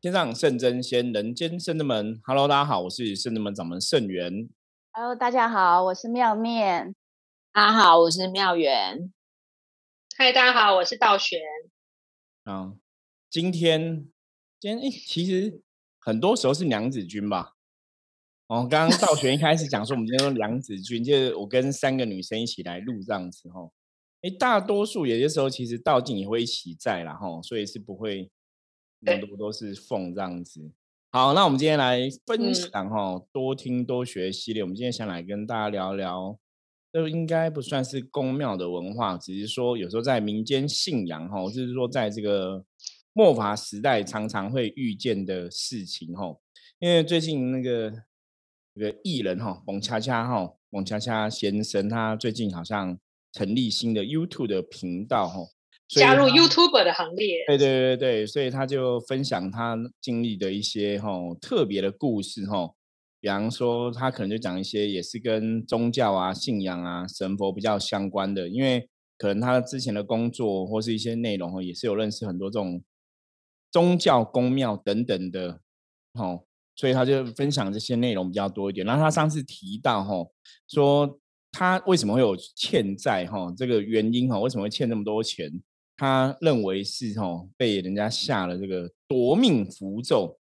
天上圣真仙，人间圣真门。Hello，大家好，我是圣真门掌门圣元。Hello，大家好，我是妙面。大家好，我是妙元。嗨，大家好，我是道玄。啊，今天今天哎，其实很多时候是娘子军吧。哦，刚刚道玄一开始讲说，我们今天说娘子军，就是我跟三个女生一起来录这样子哈。哎，大多数有些时候其实道静也会一起在啦吼，所以是不会很多都是缝这样子。好，那我们今天来分享哈，多听多学系列。我们今天想来跟大家聊聊，这应该不算是宫庙的文化，只是说有时候在民间信仰哈，就是说在这个末法时代常常会遇见的事情哈。因为最近那个那个艺人哈，蒙恰恰哈，蒙恰恰先生，他最近好像。成立新的 YouTube 的频道哈，加入 YouTuber 的行列。对对对对，所以他就分享他经历的一些哈特别的故事哈，比方说他可能就讲一些也是跟宗教啊、信仰啊、神佛比较相关的，因为可能他之前的工作或是一些内容哈，也是有认识很多这种宗教宫庙等等的哈，所以他就分享这些内容比较多一点。然后他上次提到哈说。他为什么会有欠债？哈，这个原因哈，为什么会欠那么多钱？他认为是哦被人家下了这个夺命符咒。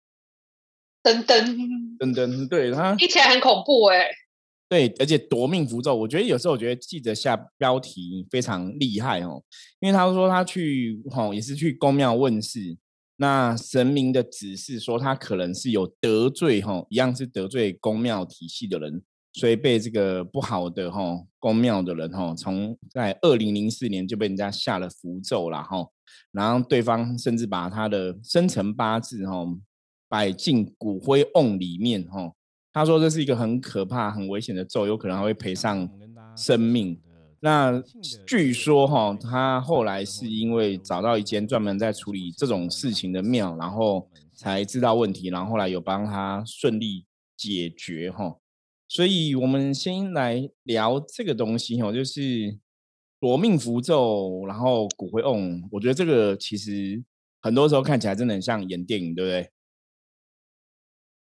噔噔噔噔，对他听起来很恐怖哎。对，而且夺命符咒，我觉得有时候我觉得记者下标题非常厉害哦，因为他说他去哦也是去公庙问事，那神明的指示说他可能是有得罪哈，一样是得罪公庙体系的人。所以被这个不好的哈宫庙的人哈，从在二零零四年就被人家下了符咒了哈，然后对方甚至把他的生辰八字哈摆进骨灰瓮里面哈，他说这是一个很可怕、很危险的咒，有可能还会赔上生命。那据说哈，他后来是因为找到一间专门在处理这种事情的庙，然后才知道问题，然后后来有帮他顺利解决哈。所以，我们先来聊这个东西哦，就是夺命符咒，然后骨灰瓮。我觉得这个其实很多时候看起来真的很像演电影，对不对？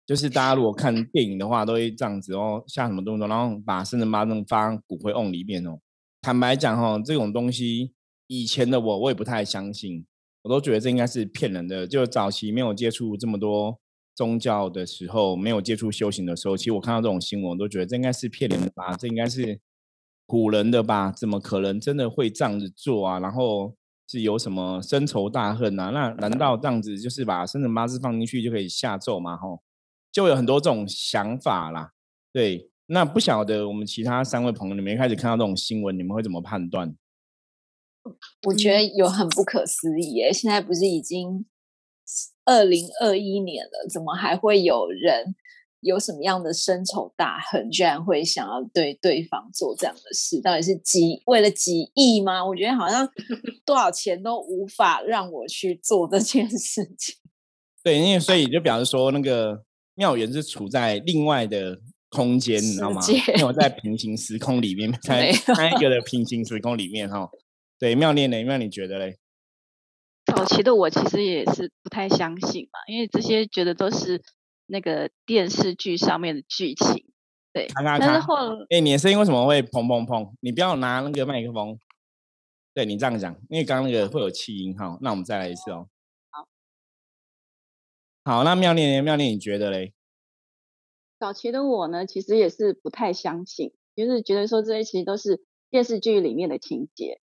就是大家如果看电影的话，都会这样子哦，下什么动作，然后把生辰八字放骨灰瓮里面哦。坦白讲哈，这种东西以前的我，我也不太相信，我都觉得这应该是骗人的。就早期没有接触这么多。宗教的时候没有接触修行的时候，其实我看到这种新闻，我都觉得这应该是骗人的吧？这应该是古人的吧？怎么可能真的会这样子做啊？然后是有什么深仇大恨啊？那难道这样子就是把生辰八字放进去就可以下咒吗？吼，就有很多这种想法啦。对，那不晓得我们其他三位朋友，你们一开始看到这种新闻，你们会怎么判断？我觉得有很不可思议耶！现在不是已经。二零二一年了，怎么还会有人有什么样的深仇大恨，居然会想要对对方做这样的事？到底是几为了几亿吗？我觉得好像 多少钱都无法让我去做这件事情。对，因为所以就表示说，那个妙缘是处在另外的空间，你知道吗？因为我在平行时空里面，在那一个的平行时空里面哈。对，妙念呢？妙你觉得嘞？早期的我其实也是不太相信嘛，因为这些觉得都是那个电视剧上面的剧情，对。但是后，哎，你的声音为什么会砰砰砰？你不要拿那个麦克风。对你这样讲，因为刚刚那个会有气音哈。那我们再来一次哦。好。好，那妙念妙念，你觉得嘞？早期的我呢，其实也是不太相信，就是觉得说这些其实都是电视剧里面的情节。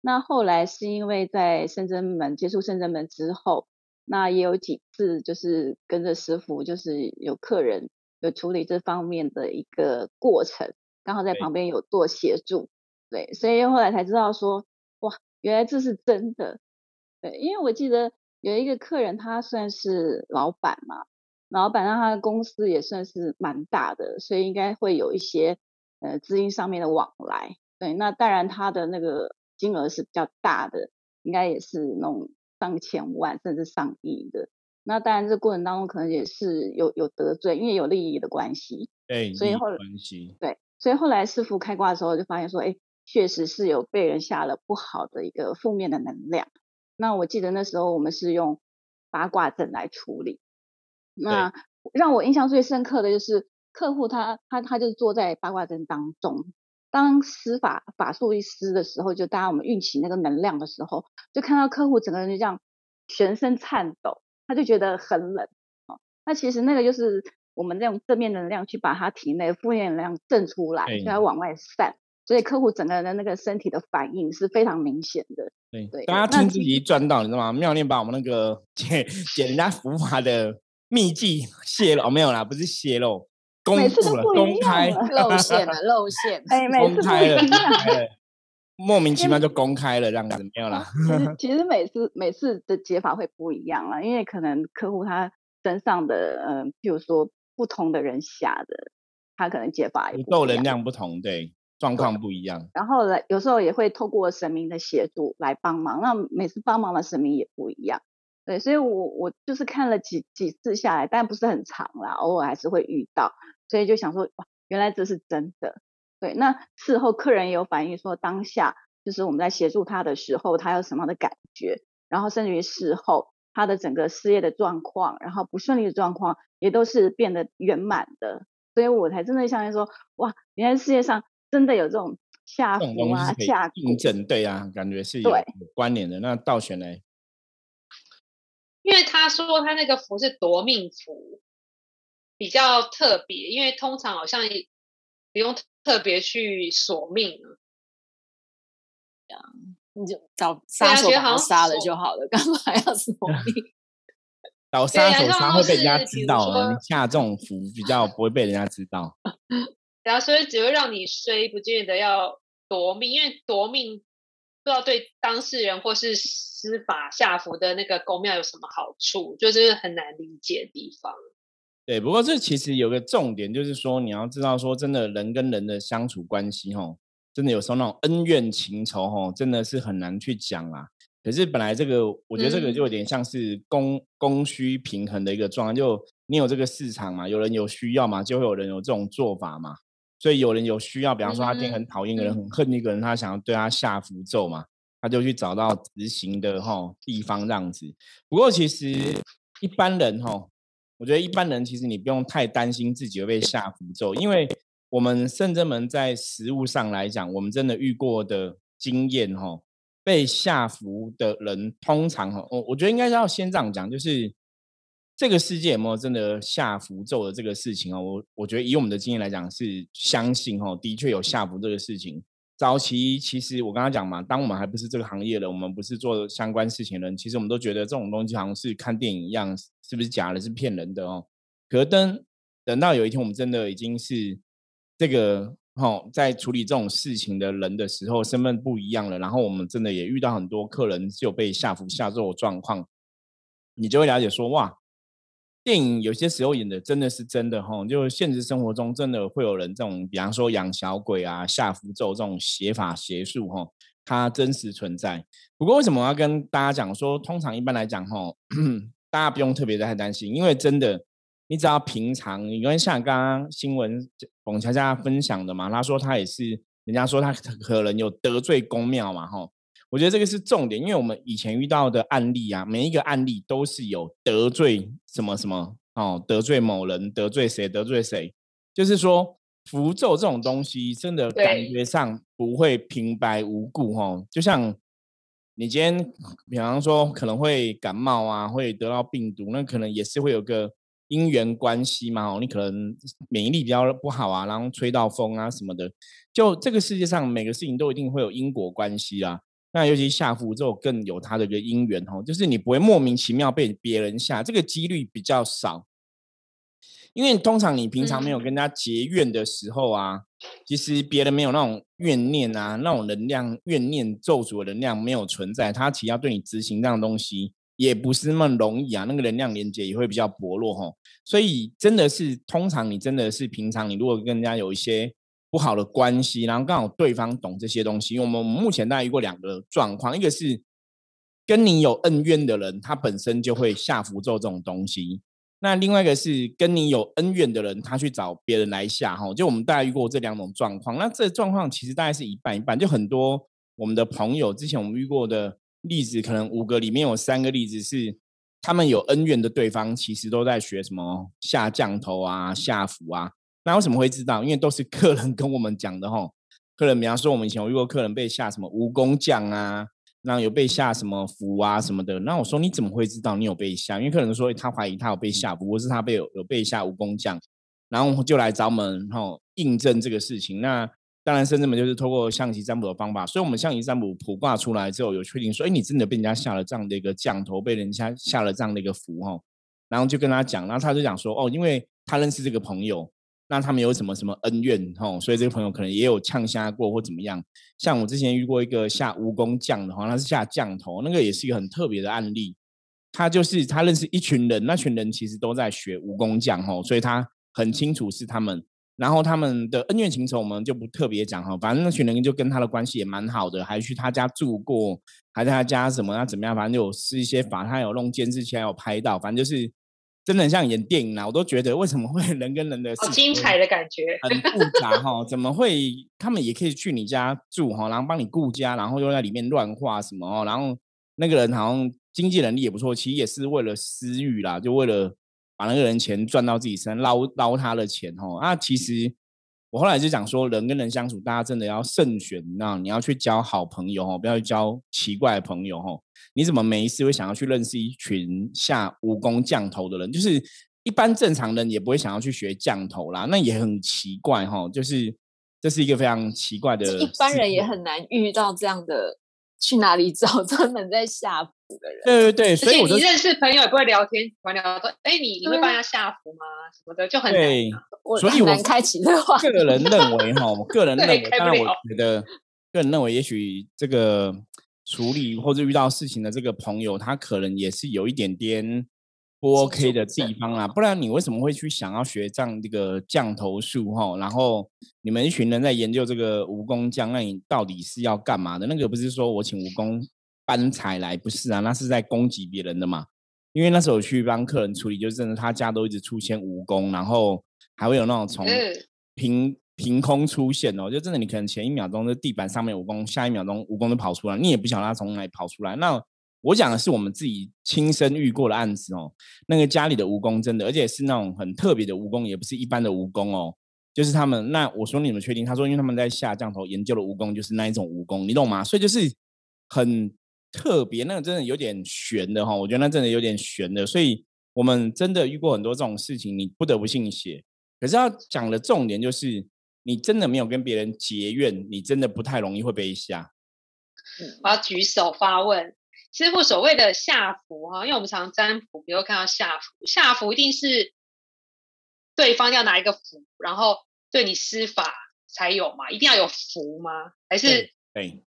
那后来是因为在深圳门接触深圳门之后，那也有几次就是跟着师傅，就是有客人有处理这方面的一个过程，刚好在旁。边有做协助，对，所以后来才知道说，哇，原来这是真的，对，因为我记得有一个客人，他算是老板嘛，老板让他的公司也算是蛮大的，所以应该会有一些呃资金上面的往来，对，那当然他的那个。金额是比较大的，应该也是那种上千万甚至上亿的。那当然，这过程当中可能也是有有得罪，因为有利益的关系。对，所以后来对，所以后来师傅开挂的时候就发现说，哎，确实是有被人下了不好的一个负面的能量。那我记得那时候我们是用八卦阵来处理。那让我印象最深刻的就是客户他他他就坐在八卦阵当中，当施法法术一施的时候，就当我们运起那个能量的时候，就看到客户整个人就这样全身颤抖，他就觉得很冷哦。那其实那个就是我们用正面能量去把他体内负面能量震出来，就要往外散。所以客户整个人的那个身体的反应是非常明显的。对对，大家听自己赚到，你知道吗？妙念把我们那个解解人家符法的秘籍泄露，没有啦，不是泄露，公布了，公开。露馅了，露馅，哎，公开了，莫名其妙就公开了，这样子没有啦。其实其实每次每次的解法会不一样了，因为可能客户他身上的嗯，譬如说不同的人下的，他可能解法宇宙能量不同，对。状况不一样，然后呢有时候也会透过神明的协助来帮忙，那每次帮忙的神明也不一样，对，所以我我就是看了几几次下来，但不是很长啦，偶尔还是会遇到，所以就想说，哇，原来这是真的，对，那事后客人也有反映说，当下就是我们在协助他的时候，他有什么样的感觉，然后甚至于事后他的整个事业的状况，然后不顺利的状况也都是变得圆满的，所以我才真的相信说，哇，原来世界上。真的有这种下符啊，下印证对啊，感觉是有关联的。那倒选呢？因为他说他那个符是夺命符，比较特别。因为通常好像不用特别去索命这样你就找杀手把他杀了就好了，干嘛要索命？找杀手他会被人家知道啊！你下这种符比较不会被人家知道。然后所以只会让你衰，不见得要夺命，因为夺命不知道对当事人或是司法下服的那个公庙有什么好处，就是很难理解的地方。对，不过这其实有个重点，就是说你要知道，说真的人跟人的相处关系，吼，真的有时候那种恩怨情仇，吼，真的是很难去讲啊。可是本来这个，我觉得这个就有点像是供供需平衡的一个状态，就你有这个市场嘛，有人有需要嘛，就会有人有这种做法嘛。所以有人有需要，比方说他今天很讨厌一个人，很恨一个人，他想要对他下符咒嘛，他就去找到执行的哈地方这样子。不过其实一般人哈，我觉得一般人其实你不用太担心自己会被下符咒，因为我们圣真门在实物上来讲，我们真的遇过的经验哈，被下符的人通常哈，我我觉得应该要先这样讲，就是。这个世界有没有真的下符咒的这个事情啊？我我觉得以我们的经验来讲，是相信哦，的确有下符这个事情。早期其实我刚刚讲嘛，当我们还不是这个行业的，我们不是做相关事情的人，其实我们都觉得这种东西好像是看电影一样，是不是假的，是骗人的哦。可等等到有一天我们真的已经是这个哦，在处理这种事情的人的时候，身份不一样了，然后我们真的也遇到很多客人就被下符下咒的状况，你就会了解说哇。电影有些时候演的真的是真的哈，就现实生活中真的会有人这种，比方说养小鬼啊、下符咒这种邪法邪术哈，它真实存在。不过为什么我要跟大家讲说，通常一般来讲哈，大家不用特别的太担心，因为真的，你只要平常，你跟像刚刚新闻冯佳佳分享的嘛，他说他也是，人家说他可能有得罪公庙嘛哈。我觉得这个是重点，因为我们以前遇到的案例啊，每一个案例都是有得罪什么什么哦，得罪某人，得罪谁，得罪谁，就是说符咒这种东西，真的感觉上不会平白无故哦。就像你今天，比方说可能会感冒啊，会得到病毒，那可能也是会有个因缘关系嘛。哦，你可能免疫力比较不好啊，然后吹到风啊什么的，就这个世界上每个事情都一定会有因果关系啊。那尤其下符咒更有它的一个因缘哦，就是你不会莫名其妙被别人下，这个几率比较少。因为通常你平常没有跟人家结怨的时候啊，其实别人没有那种怨念啊，那种能量怨念咒诅的能量没有存在，他其实要对你执行这样东西也不是那么容易啊，那个能量连接也会比较薄弱哈。所以真的是通常你真的是平常你如果跟人家有一些。不好的关系，然后刚好对方懂这些东西。因为我们目前大概遇过两个状况，一个是跟你有恩怨的人，他本身就会下符咒这种东西；那另外一个是跟你有恩怨的人，他去找别人来下。哈，就我们大概遇过这两种状况。那这状况其实大概是一半一半，就很多我们的朋友之前我们遇过的例子，可能五个里面有三个例子是他们有恩怨的对方，其实都在学什么下降头啊、下符啊。那为什么会知道？因为都是客人跟我们讲的吼。客人比方说，我们以前有遇过客人被下什么蜈蚣降啊，那有被下什么符啊什么的。那我说你怎么会知道你有被下？因为客人说他怀疑他有被下符，或是他被有有被下蜈蚣降，然后就来找我们吼印证这个事情。那当然，甚至们就是通过象棋占卜的方法，所以我们象棋占卜卜卦出来之后，有确定说，哎，你真的被人家下了这样的一个降头，被人家下了这样的一个符哈，然后就跟他讲，然后他就讲说，哦，因为他认识这个朋友，那他们有什么什么恩怨哈，所以这个朋友可能也有呛虾过或怎么样。像我之前遇过一个下蜈蚣降的话，他是下降头，那个也是一个很特别的案例。他就是他认识一群人，那群人其实都在学蜈蚣降哈，所以他很清楚是他们。然后他们的恩怨情仇我们就不特别讲哈，反正那群人就跟他的关系也蛮好的，还去他家住过，还在他家什么啊怎么样，反正就有施一些法，他有弄监视器，还有拍到，反正就是真的很像演电影啊。我都觉得为什么会人跟人的好精彩的感觉，很复杂哈？怎么会他们也可以去你家住哈，然后帮你顾家，然后又在里面乱画什么哦？然后那个人好像经济能力也不错，其实也是为了私欲啦，就为了。把那个人钱赚到自己身上，捞捞他的钱哦。那其实我后来就讲说，人跟人相处，大家真的要慎选。那你要去交好朋友哦，不要去交奇怪的朋友哦。你怎么每一次会想要去认识一群下武功降头的人？就是一般正常人也不会想要去学降头啦，那也很奇怪哈。就是这是一个非常奇怪的，一般人也很难遇到这样的。去哪里找 专门在下符的人？对对对，所以你认识朋友也不会聊天，玩聊说，哎，你你会帮他下符吗？什么的就很难。所以我开启的话。个人认为哈，我个人 认为，当然我觉得，个人认为，也许这个处理或者遇到事情的这个朋友，他可能也是有一点点。不 OK 的地方啦，不然你为什么会去想要学这样这个降头术哈？然后你们一群人在研究这个蜈蚣降，那你到底是要干嘛的？那个不是说我请蜈蚣搬财来，不是啊，那是在攻击别人的嘛。因为那时候去帮客人处理，就是真的他家都一直出现蜈蚣，然后还会有那种从凭凭空出现哦，就真的你可能前一秒钟在地板上面蜈蚣，下一秒钟蜈蚣就跑出来，你也不晓得它从哪里跑出来，那。我讲的是我们自己亲身遇过的案子哦，那个家里的蜈蚣真的，而且是那种很特别的蜈蚣，也不是一般的蜈蚣哦，就是他们。那我说你们确定？他说因为他们在下降头研究的蜈蚣就是那一种蜈蚣，你懂吗？所以就是很特别，那个真的有点悬的哈。我觉得那真的有点悬的，所以我们真的遇过很多这种事情，你不得不信邪。可是要讲的重点就是，你真的没有跟别人结怨，你真的不太容易会被吓。我要举手发问。师傅所谓的下符哈，因为我们常占卜，比如看到下符，下符一定是对方要拿一个符，然后对你施法才有嘛？一定要有符吗？还是对，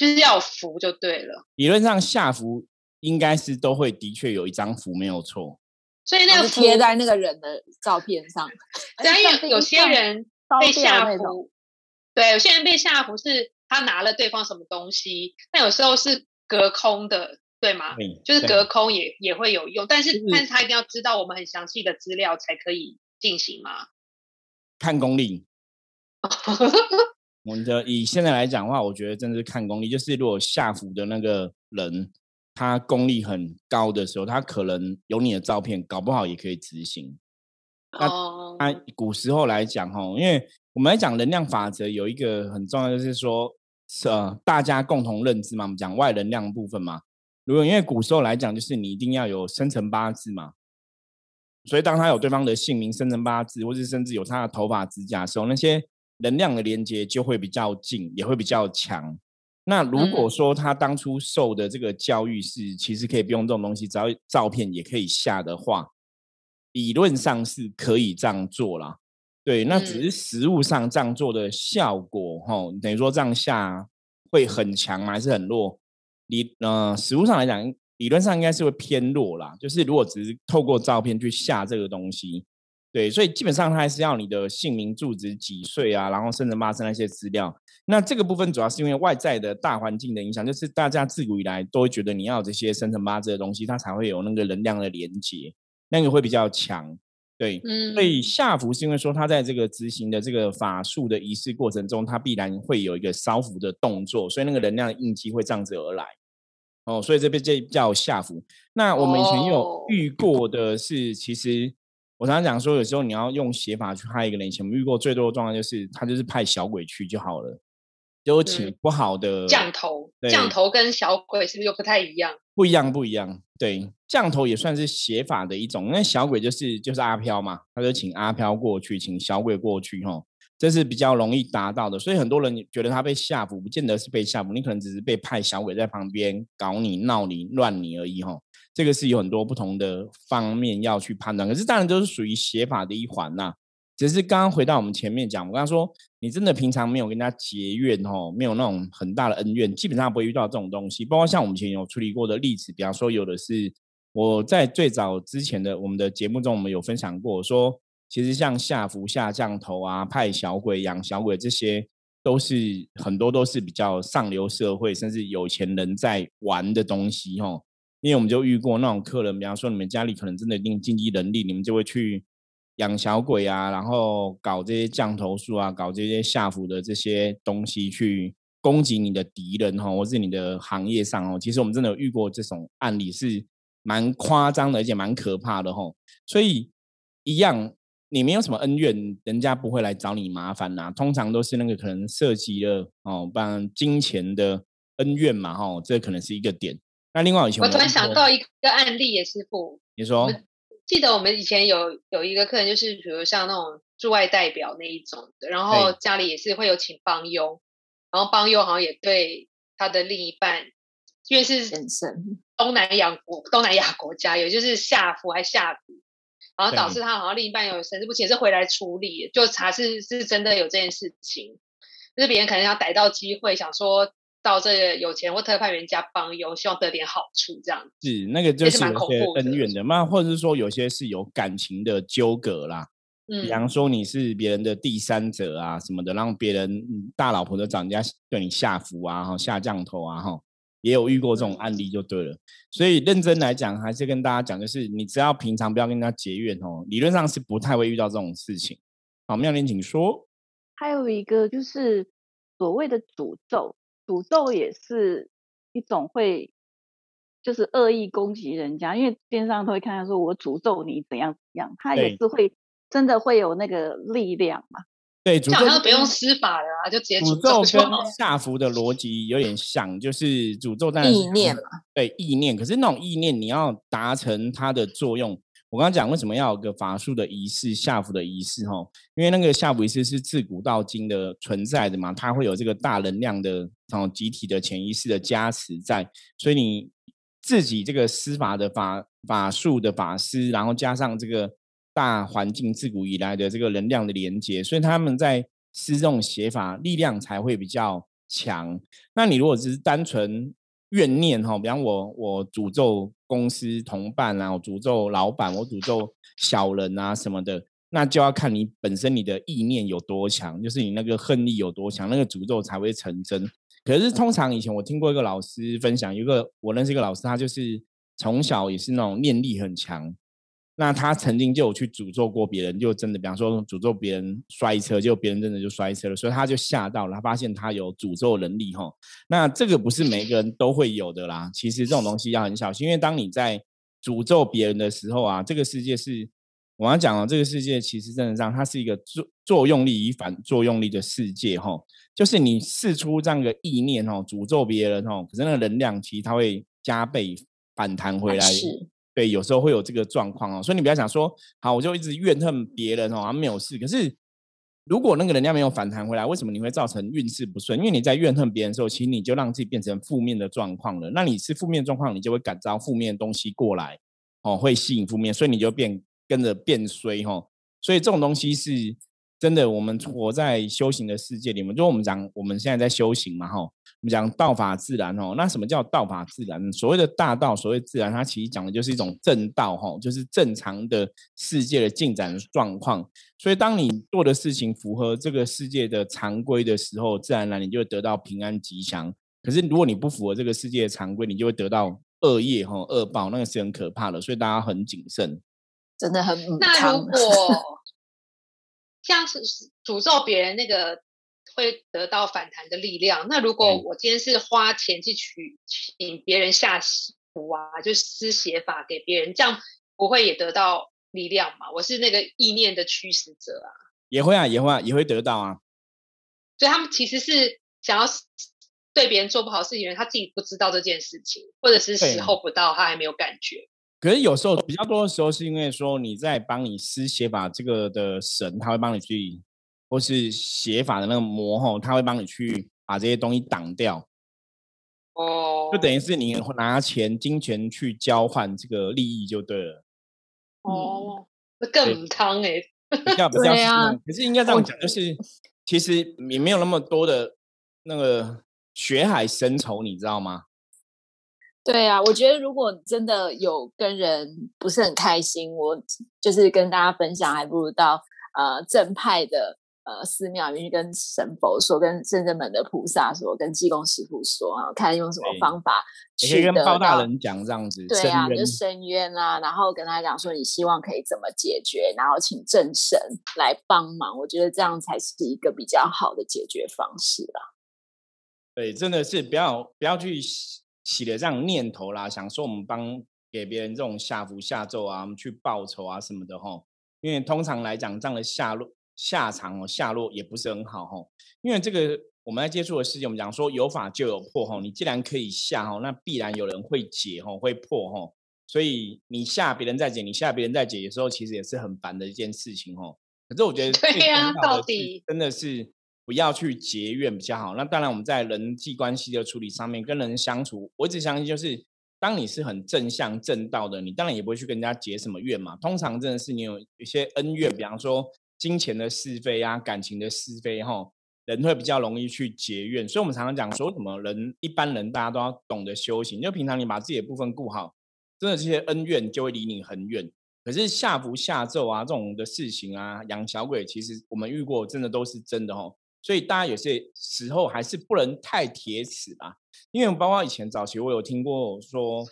就是要有符就对了。理论上下符应该是都会的确有一张符没有错，所以那个贴在那个人的照片上。对，因为有些人被下符，对，有些人被下符是他拿了对方什么东西，但有时候是。隔空的对吗？就是隔空也也会有用，但是但是他一定要知道我们很详细的资料才可以进行吗？看功力。我们的以现在来讲的话，我觉得真的是看功力。就是如果下符的那个人他功力很高的时候，他可能有你的照片，搞不好也可以执行。那按古时候来讲吼，因为我们来讲能量法则，有一个很重要就是说。是呃，大家共同认知嘛，我们讲外能量部分嘛。如果因为古时候来讲，就是你一定要有生辰八字嘛。所以当他有对方的姓名、生辰八字，或是甚至有他的头发、指甲的时候，那些能量的连接就会比较近，也会比较强。那如果说他当初受的这个教育是，其实可以不用这种东西，只要照片也可以下的话，理论上是可以这样做啦。对，那只是实物上这样做的效果，哈，等于说这样下会很强吗？还是很弱？理呃，实物上来讲，理论上应该是会偏弱啦。就是如果只是透过照片去下这个东西，对，所以基本上它还是要你的姓名、住址、几岁啊，然后生辰八字那些资料。那这个部分主要是因为外在的大环境的影响，就是大家自古以来都会觉得你要这些生辰八字的东西，它才会有那个能量的连接，那个会比较强。对，所以下符是因为说他在这个执行的这个法术的仪式过程中，他必然会有一个烧符的动作，所以那个能量的印记会这样子而来。哦，所以这边这叫下符。那我们以前有哦遇过的是，其实我常常讲说，有时候你要用写法去害一个人，以前我们遇过最多的状况就是，他就是派小鬼去就好了，就请嗯不好的降头，降头跟小鬼是不是又不太一样？不一样，不一样。对，降头也算是写法的一种，那小鬼就是就是阿飘嘛，他就请阿飘过去，请小鬼过去，吼，这是比较容易达到的。所以很多人觉得他被吓唬，不见得是被吓唬，你可能只是被派小鬼在旁边搞你、闹你、乱你而已，吼。这个是有很多不同的方面要去判断，可是当然都是属于写法的一环呐、只是刚刚回到我们前面讲，我刚刚说，你真的平常没有跟人家结怨哦，没有那种很大的恩怨，基本上不会遇到这种东西。包括像我们以前有处理过的例子，比方说有的是我在最早之前的我们的节目中，我们有分享过，说其实像下符、下降头啊、派小鬼、养小鬼这些，都是很多都是比较上流社会甚至有钱人在玩的东西哦。因为我们就遇过那种客人，比方说你们家里可能真的一定经济能力，你们就会去养小鬼啊，然后搞这些降头术啊，搞这些下符的这些东西去攻击你的敌人哈，或是你的行业上哦。其实我们真的有遇过这种案例，是蛮夸张的，而且蛮可怕的哈。所以一样，你没有什么恩怨，人家不会来找你麻烦呐、通常都是那个可能涉及了哦，不然金钱的恩怨嘛哈，这可能是一个点。那另外以前我突然想到一个案例，也师傅，你说。记得我们以前有有一个客人，就是比如像那种驻外代表那一种的，然后家里也是会有请帮佣，然后帮佣好像也对他的另一半，因为是先生，东南亚国东南亚国家，有就是下符还下符，然后导致他好像另一半有神志不清，是回来处理，就查是是真的有这件事情，就是别人可能要逮到机会，想说到这个有钱或特派员家帮佣，希望得点好处这样子。是那个就是有些恩怨的，嘛或者是说有些是有感情的纠葛啦，嗯比，方说你是别人的第三者啊什么的，让别人嗯大老婆的长家对你下符啊，哈下降头啊，哈，也有遇过这种案例就对了。所以认真来讲，还是跟大家讲，就是你只要平常不要跟人家结怨哦，理论上是不太会遇到这种事情。好，妙莲请说。还有一个就是所谓的诅咒，诅咒也是一种会就是恶意攻击人家，因为电视上都会看到说我诅咒你怎样怎样，他也是会真的会有那个力量嘛。对，诅咒这好像不用施法的啊，就直接诅咒咒跟。下符的逻辑有点像，就是诅咒当然是意念嘛，对意念，可是那种意念你要达成它的作用。我刚刚讲为什么要有个法术的仪式、下符的仪式哈？因为那个下符仪式是自古到今的存在的嘛，它会有这个大能量的哦集体的潜意识的加持在，所以你自己这个施法的法法术的法师，然后加上这个大环境自古以来的这个能量的连接，所以他们在施这种写法力量才会比较强。那你如果只是单纯怨念哈，比方我我诅咒公司同伴啊，我诅咒老板，我诅咒小人啊什么的，那就要看你本身你的意念有多强，就是你那个恨力有多强，那个诅咒才会成真。可是通常以前我听过一个老师分享，有一个我认识一个老师，他就是从小也是那种念力很强。那他曾经就有去诅咒过别人，就真的，比方说诅咒别人摔车，结果别人真的就摔车了，所以他就吓到了，他发现他有诅咒能力哈。那这个不是每个人都会有的啦，其实这种东西要很小心，因为当你在诅咒别人的时候啊，这个世界是我要讲哦，这个世界其实真的上它是一个作作用力与反作用力的世界哈，就是你试出这样一个意念哦，诅咒别人哦，可是那个能量其实它会加倍反弹回来。是对，有时候会有这个状况哦，所以你不要想说，好，我就一直怨恨别人哦，他没有事。可是如果那个人家没有反弹回来，为什么你会造成运势不顺？因为你在怨恨别人的时候，其实你就让自己变成负面的状况了。那你是负面状况，你就会感召负面的东西过来，哦，会吸引负面，所以你就变跟着变衰哈、哦。所以这种东西是真的，我们活在修行的世界里面，就我们讲我们现在在修行嘛哈、哦，我们讲道法自然哦。那什么叫道法自然？所谓的大道，所谓自然，它其实讲的就是一种正道哈、哦，就是正常的世界的进展状况。所以当你做的事情符合这个世界的常规的时候，自然而然你就会得到平安吉祥。可是如果你不符合这个世界的常规，你就会得到恶业哈、恶报，那个是很可怕的。所以大家很谨慎。真的很母那如果像是诅咒别人那个会得到反弹的力量。那如果我今天是花钱去取请别人下符啊，就施邪法给别人，这样不会也得到力量嘛？我是那个意念的驱使者啊，也会啊，也会啊，也会得到啊。所以他们其实是想要对别人做不好事情他自己不知道这件事情，或者是时候不到，他还没有感觉。可是有时候比较多的时候，是因为说你在帮你施写法这个的神，他会帮你去，或是写法的那个魔吼，他会帮你去把这些东西挡掉。哦，就等于是你拿钱、金钱去交换这个利益就对了。哦，那更汤哎，比较 比较可是应该这样讲，就是。其实也没有那么多的那个血海深仇，你知道吗？对啊，我觉得如果真的有跟人不是很开心，我就是跟大家分享，还不如到呃正派的。呃，寺庙里面去跟神佛说，跟圣人门的菩萨说，跟济公师傅说啊，看用什么方法去跟包大人讲这样子。对啊，就深渊啊，然后跟他讲说，你希望可以怎么解决，然后请正神来帮忙。我觉得这样才是一个比较好的解决方式啦。对，真的是不要不要去起了这样念头啦，想说我们帮给别人这种下符下咒啊，我们去报仇啊什么的吼。因为通常来讲，这样的下落。下场哦，下落也不是很好吼，因为这个我们在接触的世界，我们讲说有法就有破吼，你既然可以下吼，那必然有人会解吼，会破吼，所以你下别人再解，你下别人再解，的时候其实也是很烦的一件事情吼。可是我觉得对呀，到底真的是不要去结怨比较好。那当然我们在人际关系的处理上面，跟人相处，我一直相信就是，当你是很正向正道的，你当然也不会去跟人家结什么怨嘛。通常真的是你有一些恩怨，比方说。金钱的是非啊，感情的是非，哈，人会比较容易去结怨，所以我们常常讲说，什么人一般人大家都要懂得修行，就平常你把自己的部分顾好，真的这些恩怨就会离你很远。可是下符下咒啊这种的事情啊，养小鬼，其实我们遇过，真的都是真的哈。所以大家有些时候还是不能太铁齿吧，因为包括以前早期我有听过说。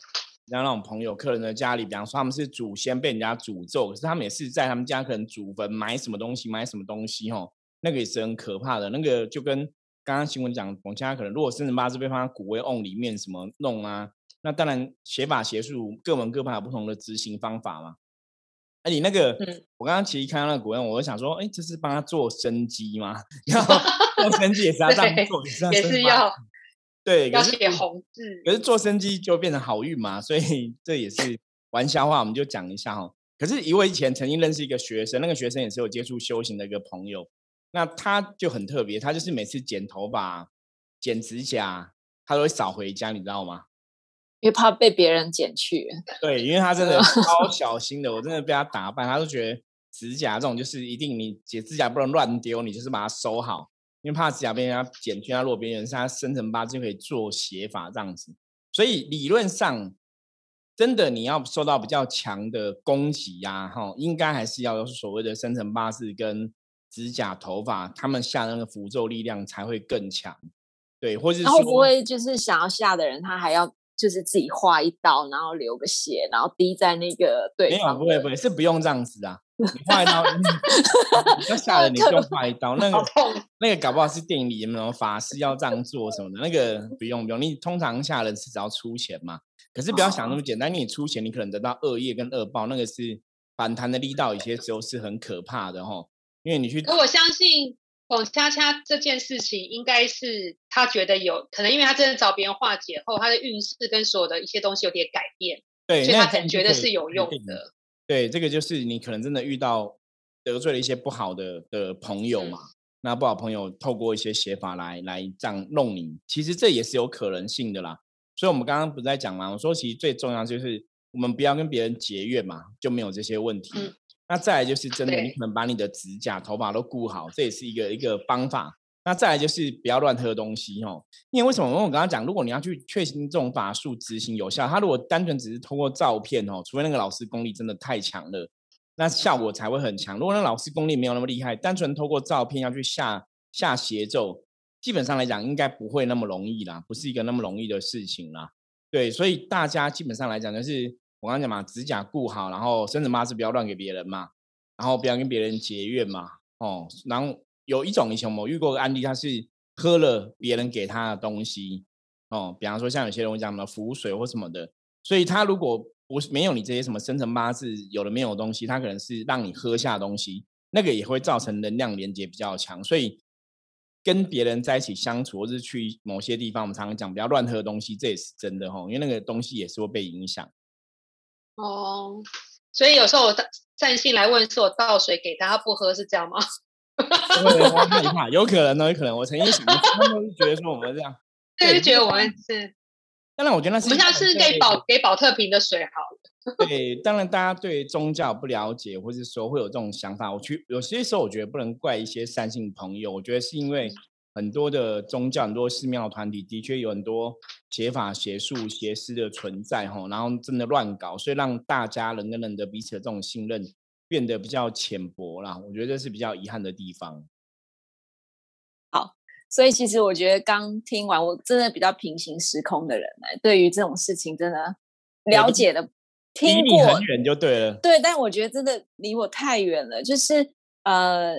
像那种朋友、客人的家里，比方说他们是祖先被人家诅咒，可是他们也是在他们家可能祖坟埋什么东西，埋什么东西，吼，那个也是很可怕的。那个就跟刚刚新闻讲，我们家可能如果生辰八字被放在骨灰瓮里面，什么弄啊？那当然邪法邪术各门各派有不同的执行方法嘛。哎，你那个，我刚刚其实看到那个骨灰，我就想说，哎，这是帮他做生机吗？要 做生机也是要这样做，也是要。对，要写红字。可是做生机就变成好运嘛，所以这也是玩笑话，我们就讲一下哦。可是以我以前曾经认识一个学生，那个学生也是有接触修行的一个朋友，那他就很特别，他就是每次剪头发、剪指甲，他都会扫回家，你知道吗？因为怕被别人剪去。对，因为他真的超 小心的，我真的被他打扮，他就觉得指甲这种就是一定你剪指甲不能乱丢，你就是把它收好。因为怕指甲被人家剪去，他如果别人是他生辰八字就可以做写法这样子，所以理论上真的你要受到比较强的攻击呀，哈，应该还是要有所谓的生辰八字跟指甲头发，他们下那个符咒力量才会更强，对，或者会不会就是想要下的人，他还要就是自己划一刀，然后流个血，然后滴在那个对方？不会不会，是不用这样子啊。你画一刀，要吓人，你就画一刀。那个那个搞不好是电影里面法师要这样做什么的，那个不用不用。你通常吓人是只要出钱嘛，可是不要想那么简单。你出钱，你可能得到恶业跟恶报，那个是反弹的力道，有些时候是很可怕的哈。因为你去，我相信孔恰恰这件事情，应该是他觉得有可能，因为他真的找别人化解后，他的运势跟所有的一些东西有点改变，对，所以他才觉得是有用的。对，这个就是你可能真的遇到得罪了一些不好的的朋友嘛？那不好朋友透过一些写法来来这样弄你，其实这也是有可能性的啦。所以，我们刚刚不是在讲嘛？我说，其实最重要就是我们不要跟别人结怨嘛，就没有这些问题。那再来就是真的，你可能把你的指甲、头发都顾好，这也是一个一个方法。那再来就是不要乱喝东西哦，因为为什么？因为我刚刚讲，如果你要去确信这种法术执行有效，他如果单纯只是通过照片哦，除非那个老师功力真的太强了，那效果才会很强。如果那老师功力没有那么厉害，单纯透过照片要去下下邪咒，基本上来讲应该不会那么容易啦，不是一个那么容易的事情啦。对，所以大家基本上来讲，就是我刚刚讲嘛，指甲顾好，然后生辰八字不要乱给别人嘛，然后不要跟别人结怨嘛，哦，然后。有一种以前我遇过个案例，他是喝了别人给他的东西哦，比方说像有些人会讲什么符水或什么的，所以他如果不是没有你这些什么生辰八字有的没有东西，他可能是让你喝下东西，那个也会造成能量连接比较强，所以跟别人在一起相处，或是去某些地方，我们常常讲不要乱喝东西，这也是真的哈，因为那个东西也是会被影响。哦，所以有时候我站性来问，是我倒水给他，他不喝，是这样吗？我害怕，有可能呢，有可能。我曾经想，他们是觉得说我们这样，对，就觉得我们是。当然，我觉得那是我们下次给保给保特瓶的水好了。对，当然大家对宗教不了解，或者说会有这种想法。我去有些时候，我觉得不能怪一些善信朋友。我觉得是因为很多的宗教、很多寺庙团体的确有很多邪法、邪术、邪师的存在，吼，然后真的乱搞，所以让大家人跟人的彼此的这种信任变得比较浅薄啦。我觉得这是比较遗憾的地方。好所以其实我觉得刚听完，我真的比较平行时空的人呢，对于这种事情真的 了解的听过很远就对了。对，但我觉得真的离我太远了。就是呃，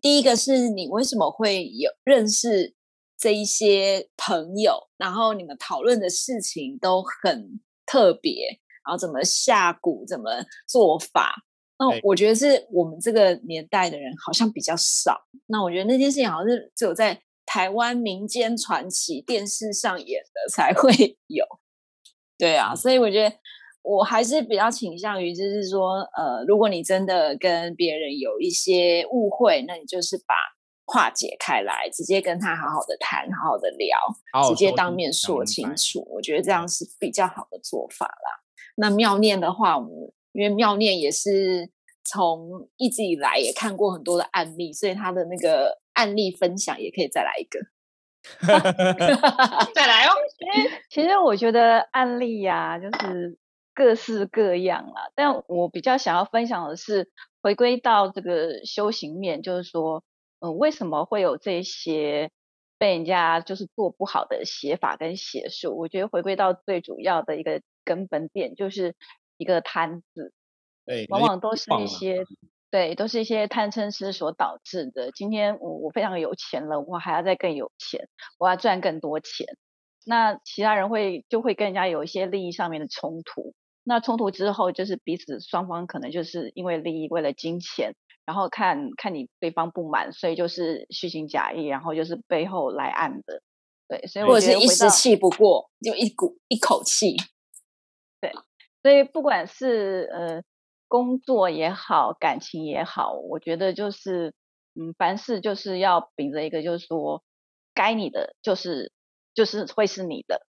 第一个是你为什么会有认识这一些朋友，然后你们讨论的事情都很特别，然后怎么下蛊，怎么做法？那我觉得是我们这个年代的人好像比较少。那我觉得那件事情好像是只有在。台湾民间传奇电视上演的才会 有，对啊，所以我觉得我还是比较倾向于，就是说，呃，如果你真的跟别人有一些误会，那你就是把化解开来，直接跟他好好的谈，好好的聊，直接当面说清楚。我觉得这样是比较好的做法啦。那妙念的话，我们因为妙念也是从一直以来也看过很多的案例，所以他的那个。案例分享也可以再来一个，再来哦。其实，其实我觉得案例呀，就是各式各样啦。但我比较想要分享的是，回归到这个修行面，就是说，嗯，为什么会有这些被人家就是做不好的写法跟写术？我觉得回归到最主要的一个根本点，就是一个贪字，对，往往都是一些。对，都是一些贪嗔痴所导致的。今天我我非常有钱了，我还要再更有钱，我要赚更多钱。那其他人会就会跟人家有一些利益上面的冲突。那冲突之后，就是彼此双方可能就是因为利益，为了金钱，然后看看你对方不满，所以就是虚情假意，然后就是背后来暗的。对，所以或者是一时气不过，就一股一口气。对，所以不管是呃。工作也好，感情也好，我觉得就是，嗯，凡事就是要秉着一个，就是说，该你的就是就是会是你的，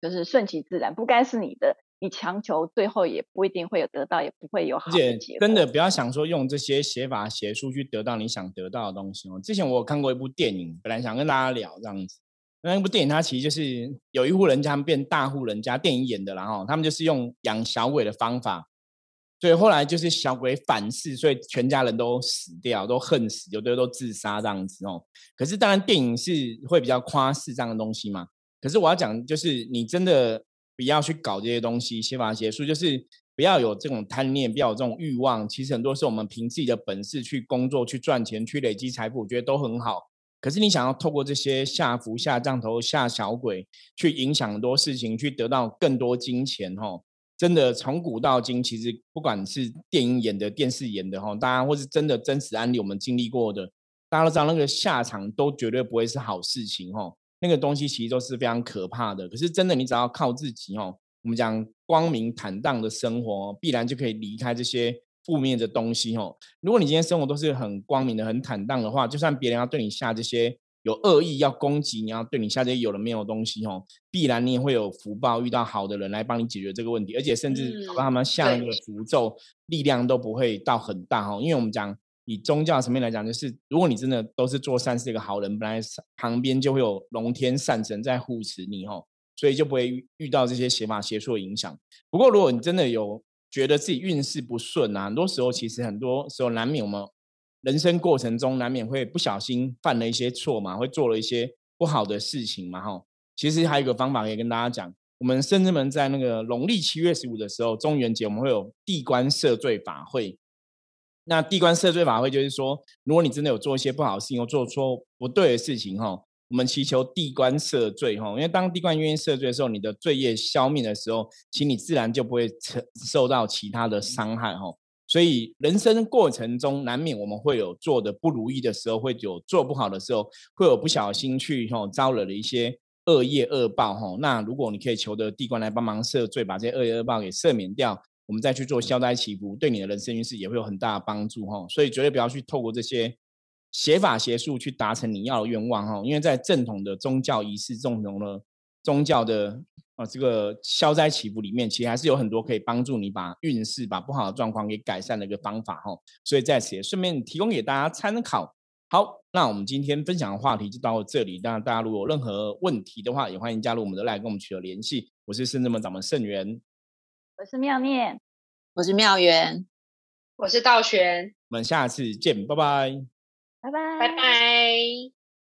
就是顺其自然；不该是你的，你强求，最后也不一定会有得到，也不会有好的结果。真的不要想说用这些写法、写书去得到你想得到的东西哦。之前我有看过一部电影，本来想跟大家聊这样子，那部电影它其实就是有一户人家变大户人家，电影演的，然后他们就是用养小鬼的方法。所以后来就是小鬼反噬，所以全家人都死掉，都恨死，有的都自杀这样子哦。可是当然电影是会比较夸饰这样的东西嘛。可是我要讲就是，你真的不要去搞这些东西，先把它结束，就是不要有这种贪念，不要有这种欲望。其实很多是我们凭自己的本事去工作、去赚钱、去累积财富，我觉得都很好。可是你想要透过这些下浮、下降头、下小鬼，去影响很多事情，去得到更多金钱，吼。真的从古到今，其实不管是电影演的、电视演的哈，大家或是真的真实案例，我们经历过的，大家都知道那个下场都绝对不会是好事情哈。那个东西其实都是非常可怕的。可是真的，你只要靠自己哦，我们讲光明坦荡的生活，必然就可以离开这些负面的东西哦。如果你今天生活都是很光明的、很坦荡的话，就算别人要对你下这些。有恶意要攻击，你要对你下这些有了没有东西哦，必然你也会有福报，遇到好的人来帮你解决这个问题，而且甚至帮他们下那个符咒，力量都不会到很大哦。因为我们讲以宗教层面来讲，就是如果你真的都是做善事一个好人，本来旁边就会有龙天善神在护持你哦，所以就不会遇到这些邪法邪术的影响。不过如果你真的有觉得自己运势不顺啊，很多时候其实很多时候难免我们。人生过程中难免会不小心犯了一些错嘛，会做了一些不好的事情嘛，哈。其实还有一个方法可以跟大家讲，我们深圳门在那个农历七月十五的时候，中元节我们会有地官赦罪法会。那地官赦罪法会就是说，如果你真的有做一些不好的事情，或做错不对的事情，哈，我们祈求地官赦罪，哈，因为当地官愿意赦罪的时候，你的罪业消灭的时候，其实你自然就不会承受到其他的伤害，哈。所以人生过程中难免我们会有做的不如意的时候，会有做不好的时候，会有不小心去哈招惹了一些恶业恶报，哈。那如果你可以求得地官来帮忙赦罪，把这些恶业恶报给赦免掉。我们再去做消灾祈福，对你的人生运势也会有很大的帮助哈。所以绝对不要去透过这些邪法邪术去达成你要的愿望哈。因为在正统的宗教仪式、正统的宗教的啊这个消灾祈福里面，其实还是有很多可以帮助你把运势、把不好的状况给改善的一个方法哈。所以在此也顺便提供给大家参考。好，那我们今天分享的话题就到这里。那大家如果有任何问题的话，也欢迎加入我们的来跟我们取得联系。我是圣智门掌门圣元。我是妙念，我是妙元，我是道玄，我们下次见，拜拜，拜拜，拜。拜。